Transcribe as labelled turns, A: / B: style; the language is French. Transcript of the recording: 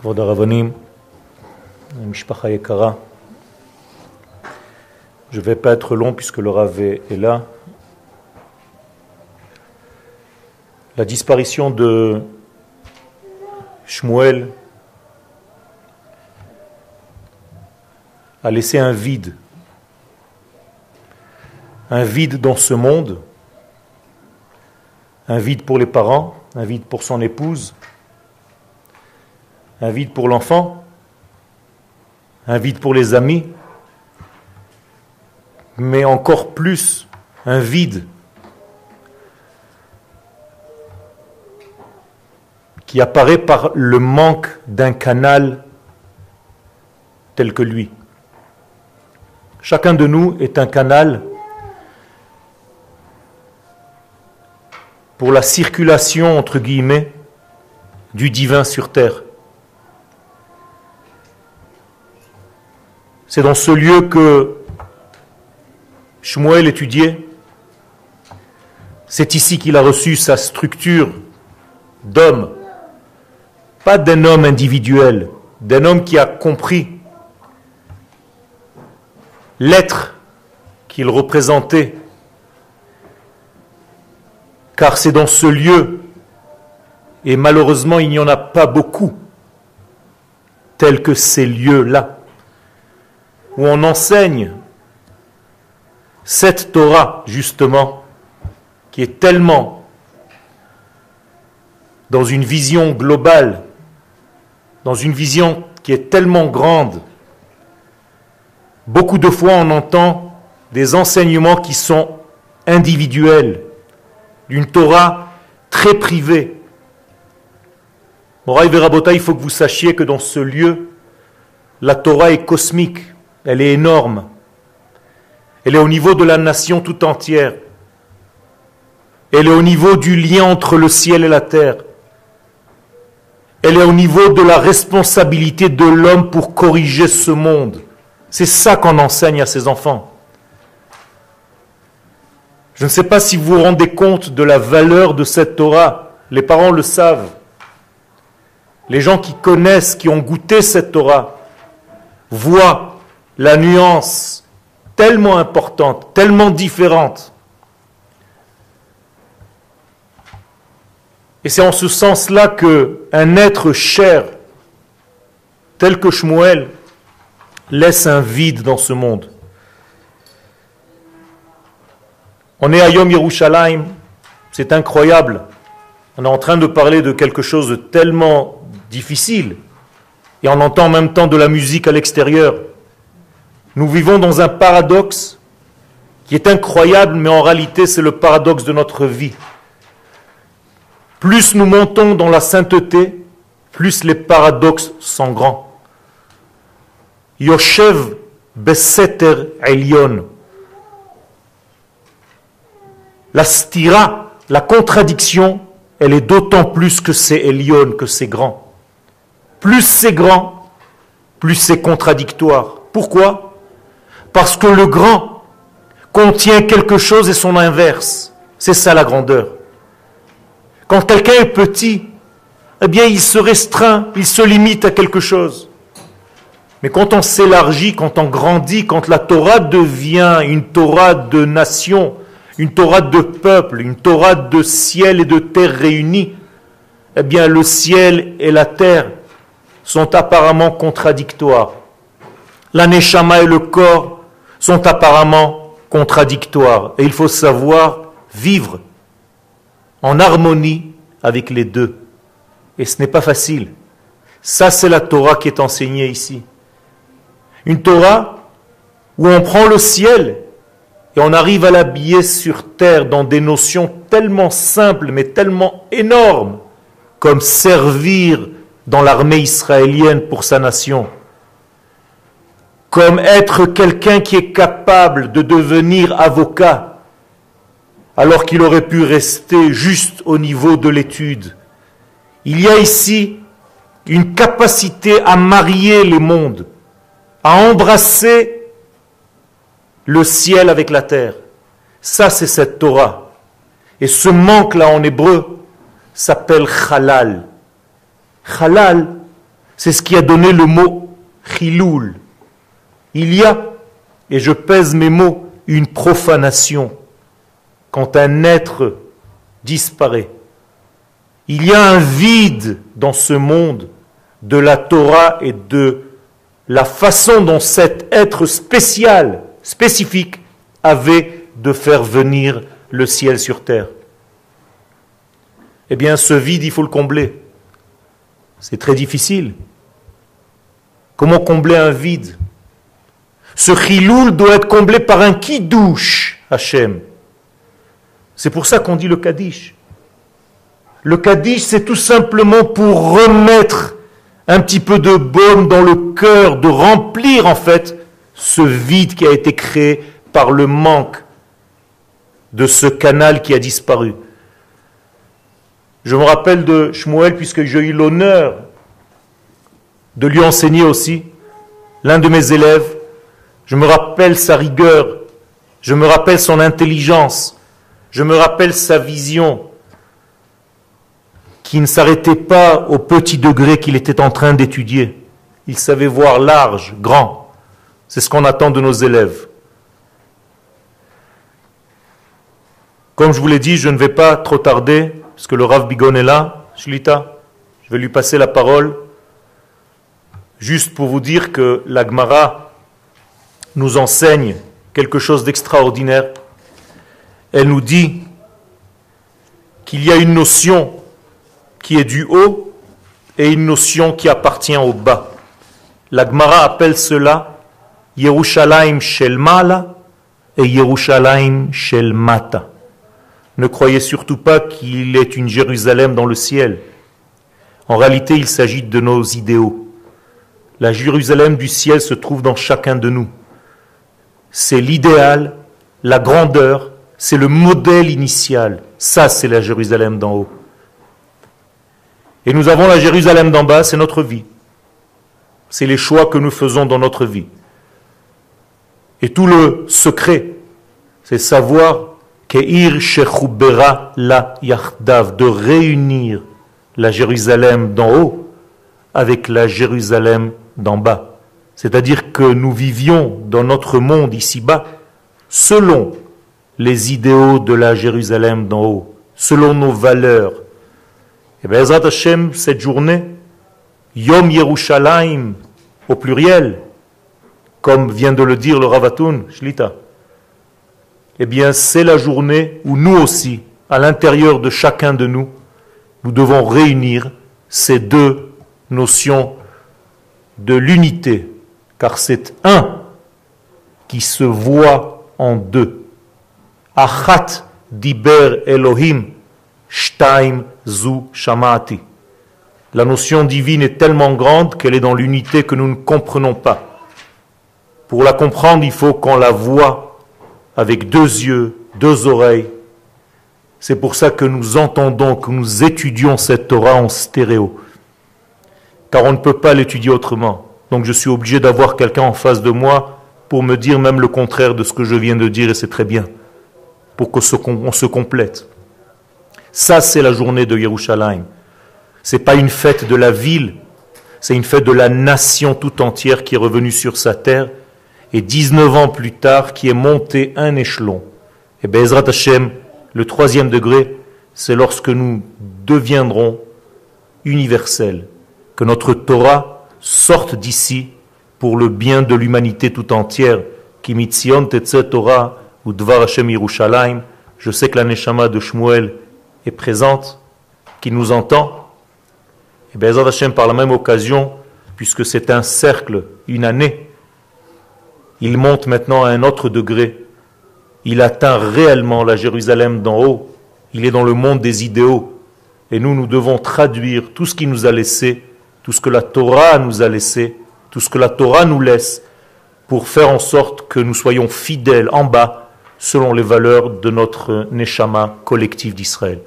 A: כבוד הרבנים, משפחה יקרה, je ne vais pas être long puisque le Rav est là. La disparition de Shmuel a laissé un vide, un vide dans ce monde, un vide pour les parents, un vide pour son épouse, un vide pour l'enfant, un vide pour les amis, mais encore plus un vide qui apparaît par le manque d'un canal tel que lui. Chacun de nous est un canal pour la circulation, entre guillemets, du divin sur terre. C'est dans ce lieu que Shmuel étudiait. C'est ici qu'il a reçu sa structure d'homme, pas d'un homme individuel, d'un homme qui a compris l'être qu'il représentait, car c'est dans ce lieu, et malheureusement il n'y en a pas beaucoup, tels que ces lieux-là, où on enseigne cette Torah, justement, qui est tellement dans une vision globale, dans une vision qui est tellement grande, beaucoup de fois on entend des enseignements qui sont individuels, d'une Torah très privée. Moraï Verabota, il faut que vous sachiez que dans ce lieu, la Torah est cosmique, elle est énorme. Elle est au niveau de la nation tout entière. Elle est au niveau du lien entre le ciel et la terre. Elle est au niveau de la responsabilité de l'homme pour corriger ce monde. C'est ça qu'on enseigne à ses enfants. Je ne sais pas si vous vous rendez compte de la valeur de cette Torah. Les parents le savent. Les gens qui connaissent, qui ont goûté cette Torah, voient la nuance tellement importante, tellement différente. Et c'est en ce sens-là que un être cher, tel que Shmuel, laisse un vide dans ce monde. On est à Yom Yerushalayim, c'est incroyable. On est en train de parler de quelque chose de tellement difficile, et on entend en même temps de la musique à l'extérieur. Nous vivons dans un paradoxe qui est incroyable, mais en réalité c'est le paradoxe de notre vie. Plus nous montons dans la sainteté, plus les paradoxes sont grands. Yoshev Beseter Elion. La stira, la contradiction, elle est d'autant plus que c'est Elion, que c'est grand. Plus c'est grand, plus c'est contradictoire. Pourquoi? Parce que le grand contient quelque chose et son inverse. C'est ça la grandeur. Quand quelqu'un est petit, eh bien il se restreint, il se limite à quelque chose. Mais quand on s'élargit, quand on grandit, quand la Torah devient une Torah de nation, une Torah de peuple, une Torah de ciel et de terre réunis, eh bien le ciel et la terre sont apparemment contradictoires. La et le corps sont apparemment contradictoires. Et il faut savoir vivre en harmonie avec les deux. Et ce n'est pas facile. Ça, c'est la Torah qui est enseignée ici. Une Torah où on prend le ciel et on arrive à l'habiller sur terre dans des notions tellement simples mais tellement énormes comme servir dans l'armée israélienne pour sa nation comme être quelqu'un qui est capable de devenir avocat, alors qu'il aurait pu rester juste au niveau de l'étude. Il y a ici une capacité à marier les mondes, à embrasser le ciel avec la terre. Ça, c'est cette Torah. Et ce manque-là en hébreu s'appelle halal. Halal, C'est ce qui a donné le mot chiloul. Il y a, et je pèse mes mots, une profanation quand un être disparaît. Il y a un vide dans ce monde de la Torah et de la façon dont cet être spécial, spécifique, avait de faire venir le ciel sur terre. Eh bien, ce vide, il faut le combler. C'est très difficile. Comment combler un vide? Ce chiloul doit être comblé par un qui douche, Hachem. C'est pour ça qu'on dit le Kaddish. Le Kaddish, c'est tout simplement pour remettre un petit peu de baume dans le cœur, de remplir en fait ce vide qui a été créé par le manque de ce canal qui a disparu. Je me rappelle de Shmuel, puisque j'ai eu l'honneur de lui enseigner aussi, l'un de mes élèves. Je me rappelle sa rigueur, je me rappelle son intelligence, je me rappelle sa vision, qui ne s'arrêtait pas au petit degré qu'il était en train d'étudier. Il savait voir large, grand. C'est ce qu'on attend de nos élèves. Comme je vous l'ai dit, je ne vais pas trop tarder, parce que le Rav Bigon est là. Shlita, je vais lui passer la parole, juste pour vous dire que l'Agmara nous enseigne quelque chose d'extraordinaire. Elle nous dit qu'il y a une notion qui est du haut et une notion qui appartient au bas. La Gemara appelle cela Yerushalayim shel mala et Yerushalayim shel mata. Ne croyez surtout pas qu'il est une Jérusalem dans le ciel. En réalité, il s'agit de nos idéaux. La Jérusalem du ciel se trouve dans chacun de nous. C'est l'idéal, la grandeur, c'est le modèle initial. Ça, c'est la Jérusalem d'en haut. Et nous avons la Jérusalem d'en bas, c'est notre vie. C'est les choix que nous faisons dans notre vie. Et tout le secret, c'est savoir Keir la Yachdav, de réunir la Jérusalem d'en haut avec la Jérusalem d'en bas. C'est-à-dire que nous vivions dans notre monde ici-bas selon les idéaux de la Jérusalem d'en haut, selon nos valeurs, et bien, Hashem, cette journée, Yom Yerushalayim, au pluriel, comme vient de le dire le Ravatoun, Shlita, eh bien, c'est la journée où nous aussi, à l'intérieur de chacun de nous, nous devons réunir ces deux notions de l'unité, car c'est un qui se voit en deux. Achat diber Elohim, shtaim zu shamati. La notion divine est tellement grande qu'elle est dans l'unité que nous ne comprenons pas. Pour la comprendre, il faut qu'on la voie avec deux yeux, deux oreilles. C'est pour ça que nous entendons, que nous étudions cette Torah en stéréo. Car on ne peut pas l'étudier autrement. Donc je suis obligé d'avoir quelqu'un en face de moi pour me dire même le contraire de ce que je viens de dire, et c'est très bien, pour qu'on se complète. Ça, c'est la journée de Yerushalayim. Ce n'est pas une fête de la ville, c'est une fête de la nation tout entière qui est revenue sur sa terre et 19 ans plus tard qui est montée un échelon. Et Bezrat Hashem, le troisième degré, c'est lorsque nous deviendrons universels, que notre Torah sorte d'ici pour le bien de l'humanité tout entière. Kimitzion Torah ou Dvar Hashem. Je sais que la Neshama de Shmuel est présente, qui nous entend, et bien Hashem, par la même occasion, puisque c'est un cercle, une année, il monte maintenant à un autre degré. Il atteint réellement la Jérusalem d'en haut. Il est dans le monde des idéaux. Et nous, nous devons traduire tout ce qu'il nous a laissé, tout ce que la Torah nous a laissé, tout ce que la Torah nous laisse, pour faire en sorte que nous soyons fidèles en bas, selon les valeurs de notre Neshama collectif d'Israël.